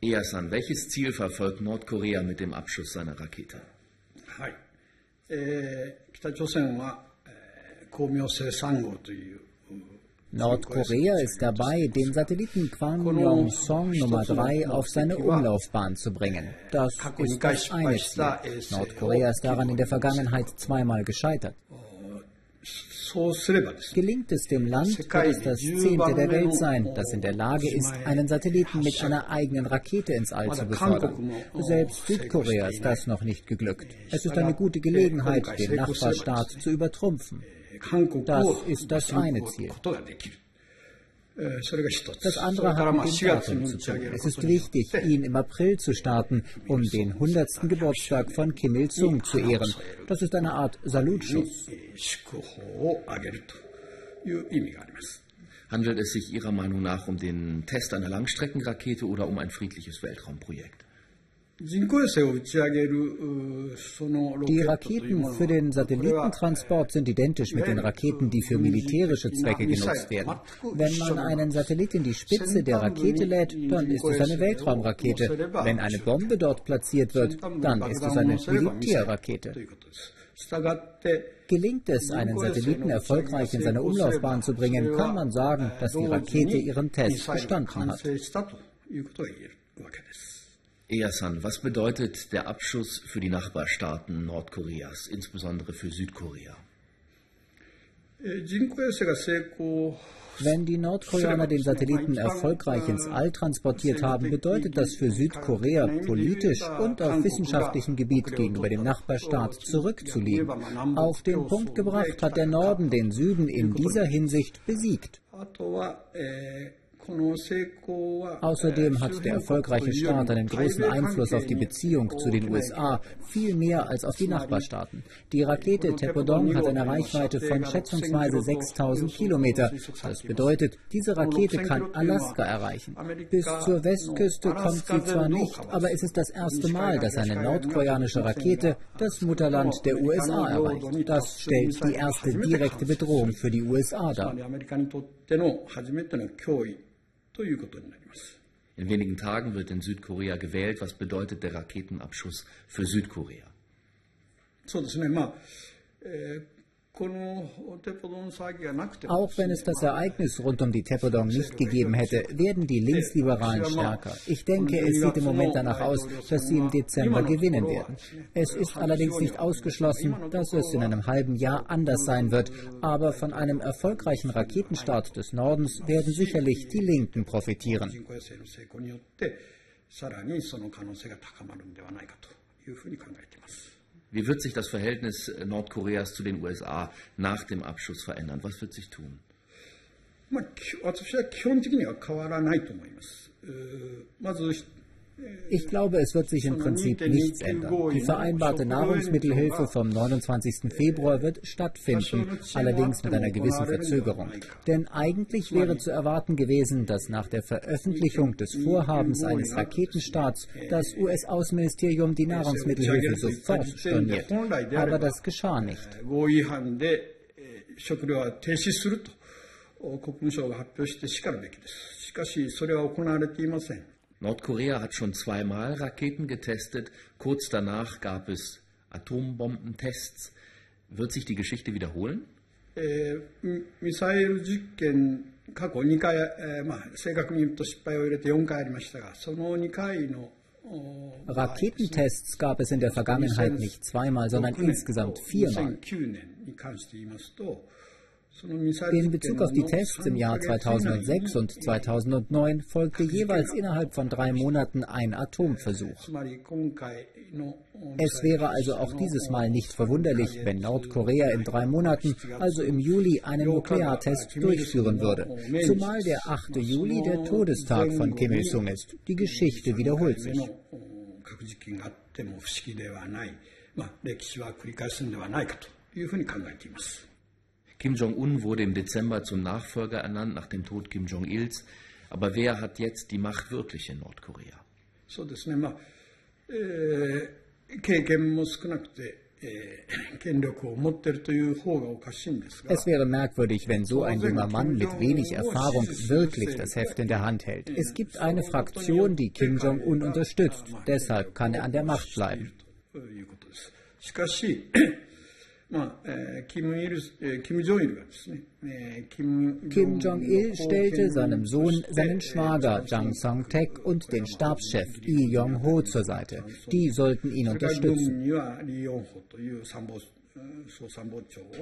Easan, welches Ziel verfolgt Nordkorea mit dem Abschuss seiner Rakete? はいえー北朝鮮は、えー、光明星3号という Nordkorea ist dabei, den Satelliten Kwangyong-song Nummer 3 auf seine Umlaufbahn zu bringen. Das ist das eine Ziel. Nordkorea ist daran in der Vergangenheit zweimal gescheitert. Gelingt es dem Land, wird es das zehnte der Welt sein, das in der Lage ist, einen Satelliten mit einer eigenen Rakete ins All zu befördern. Selbst Südkorea ist das noch nicht geglückt. Es ist eine gute Gelegenheit, den Nachbarstaat zu übertrumpfen. Das ist das eine Ziel. Das andere haben den Datum zu tun. Es ist wichtig, ihn im April zu starten, um den 100. Geburtstag von Kim Il-sung zu ehren. Das ist eine Art Salutschuss. Handelt es sich Ihrer Meinung nach um den Test einer Langstreckenrakete oder um ein friedliches Weltraumprojekt? Die Raketen für den Satellitentransport sind identisch mit den Raketen, die für militärische Zwecke genutzt werden. Wenn man einen Satellit in die Spitze der Rakete lädt, dann ist es eine Weltraumrakete. Wenn eine Bombe dort platziert wird, dann ist es eine Militärrakete. Gelingt es, einen Satelliten erfolgreich in seine Umlaufbahn zu bringen, kann man sagen, dass die Rakete ihren Test bestanden hat. Eyasan, was bedeutet der Abschuss für die Nachbarstaaten Nordkoreas, insbesondere für Südkorea? Wenn die Nordkoreaner den Satelliten erfolgreich ins All transportiert haben, bedeutet das für Südkorea politisch und auf wissenschaftlichem Gebiet gegenüber dem Nachbarstaat zurückzuliegen. Auf den Punkt gebracht hat der Norden den Süden in dieser Hinsicht besiegt. Außerdem hat der erfolgreiche Staat einen großen Einfluss auf die Beziehung zu den USA, viel mehr als auf die Nachbarstaaten. Die Rakete Tepodon hat eine Reichweite von schätzungsweise 6000 Kilometer. Das bedeutet, diese Rakete kann Alaska erreichen. Bis zur Westküste kommt sie zwar nicht, aber es ist das erste Mal, dass eine nordkoreanische Rakete das Mutterland der USA erreicht. Das stellt die erste direkte Bedrohung für die USA dar. まりアメリカにとっての初めての脅威ということになります。 In wenigen Tagen wird in Südkorea gewählt. Was bedeutet der Raketenabschuss für Südkorea? そうですね、まあえー auch wenn es das Ereignis rund um die Tepodom nicht gegeben hätte, werden die Linksliberalen stärker. Ich denke, es sieht im Moment danach aus, dass sie im Dezember gewinnen werden. Es ist allerdings nicht ausgeschlossen, dass es in einem halben Jahr anders sein wird. Aber von einem erfolgreichen Raketenstart des Nordens werden sicherlich die Linken profitieren. 人工衛星の成功によってさらにその可能性が高まるんではないかというふうに考えています。 Wie wird sich das Verhältnis Nordkoreas zu den USA nach dem Abschuss verändern? Was wird sich tun? まあ、き私は基本的には変わらないと思います。うーまず Ich glaube, es wird sich im Prinzip nichts ändern. Die vereinbarte Nahrungsmittelhilfe vom 29. Februar wird stattfinden, allerdings mit einer gewissen Verzögerung. Denn eigentlich wäre zu erwarten gewesen, dass nach der Veröffentlichung des Vorhabens eines Raketenstarts das US-Außenministerium die Nahrungsmittelhilfe sofort storniert. Aber das geschah nicht. 合意違反でえー食料は停止するとお国務省が発表してしかるべきです。しかし、それは行われていません。 Nordkorea hat schon zweimal Raketen getestet. Kurz danach gab es Atombombentests. Wird sich die Geschichte wiederholen? えーミミサイル実験、過去2回、えーまあ、正確に言うと失敗を入れて4回ありましたが、その2回のお Raketentests gab es in der Vergangenheit nicht zweimal, sondern insgesamt viermal. In Bezug auf die Tests im Jahr 2006 und 2009 folgte jeweils innerhalb von drei Monaten ein Atomversuch. Es wäre also auch dieses Mal nicht verwunderlich, wenn Nordkorea in drei Monaten, also im Juli, einen Nukleartest durchführen würde. Zumal der 8. Juli der Todestag von Kim Il-sung ist. Die Geschichte wiederholt sich. Kim Jong-un wurde im Dezember zum Nachfolger ernannt nach dem Tod Kim Jong-ils. Aber wer hat jetzt die Macht wirklich in Nordkorea? そうですね、まあえー経験も少なくて、 Es wäre merkwürdig, wenn so ein junger Mann mit wenig Erfahrung wirklich das Heft in der Hand hält. Es gibt eine Fraktion, die Kim Jong-un unterstützt. Deshalb kann er an der Macht bleiben. Kim Jong-il stellte seinem Sohn seinen Schwager Jang Song-taek und den Stabschef Lee Yong-ho zur Seite. Die sollten ihn unterstützen.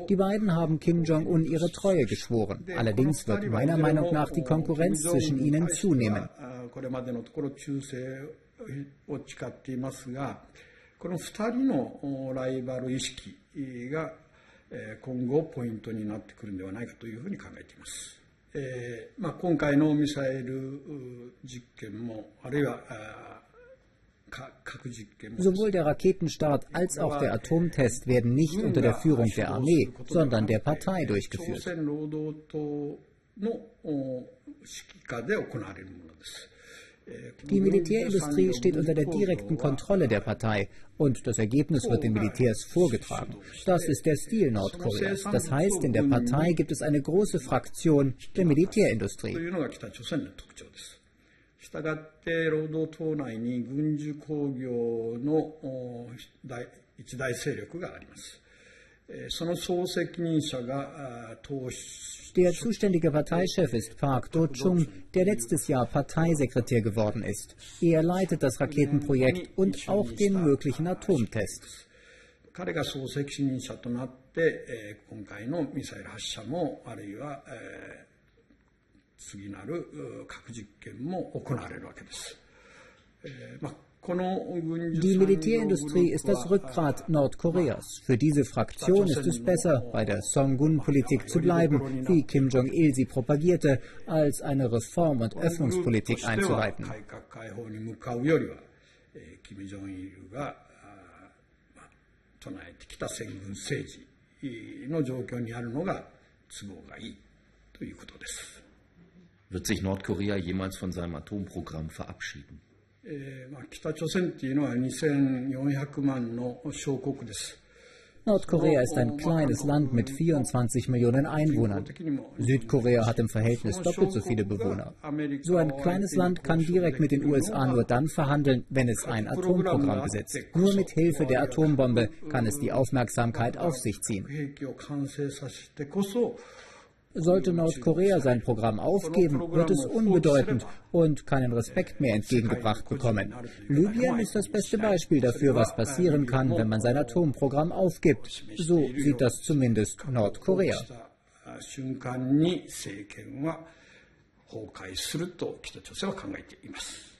Die beiden haben Kim Jong-un ihre Treue geschworen. Allerdings wird meiner Meinung nach die Konkurrenz zwischen ihnen zunehmen. この2人のライバル意識が今後ポイントになってくるんではないかというふうに考えています。えーまあ、今回のミサイル実験も、あるいは Sowohl der Raketenstart als auch der Atomtest werden nicht unter der Führung der Armee, sondern der Partei durchgeführt. Die Militärindustrie steht unter der direkten Kontrolle der Partei und das Ergebnis wird den Militärs vorgetragen. Das ist der Stil Nordkoreas. Das heißt, in der Partei gibt es eine große Fraktion der Militärindustrie. Der zuständige Parteichef ist Park Do-chung, der letztes Jahr Parteisekretär geworden ist. Er leitet das Raketenprojekt und auch den möglichen Atomtest. Die Militärindustrie ist das Rückgrat Nordkoreas. Für diese Fraktion ist es besser, bei der Songun-Politik zu bleiben, wie Kim Jong-il sie propagierte, als eine Reform- und Öffnungspolitik einzuleiten. Wird sich Nordkorea jemals von seinem Atomprogramm verabschieden? えーまあ、北朝鮮っていうのは2400万の小国です。Nordkorea ist ein kleines Land mit 24 Millionen Einwohnern. Südkorea hat im Verhältnis doppelt so viele Bewohner. So ein kleines Land kann direkt mit den USA nur dann verhandeln, wenn es ein Atomprogramm besitzt. Nur mit Hilfe der Atombombe kann es die Aufmerksamkeit auf sich ziehen. Sollte Nordkorea sein Programm aufgeben, wird es unbedeutend und keinen Respekt mehr entgegengebracht bekommen. Libyen ist das beste Beispiel dafür, was passieren kann, wenn man sein Atomprogramm aufgibt. So sieht das zumindest Nordkorea. 瞬間に政権は崩壊すると北朝鮮は考えています。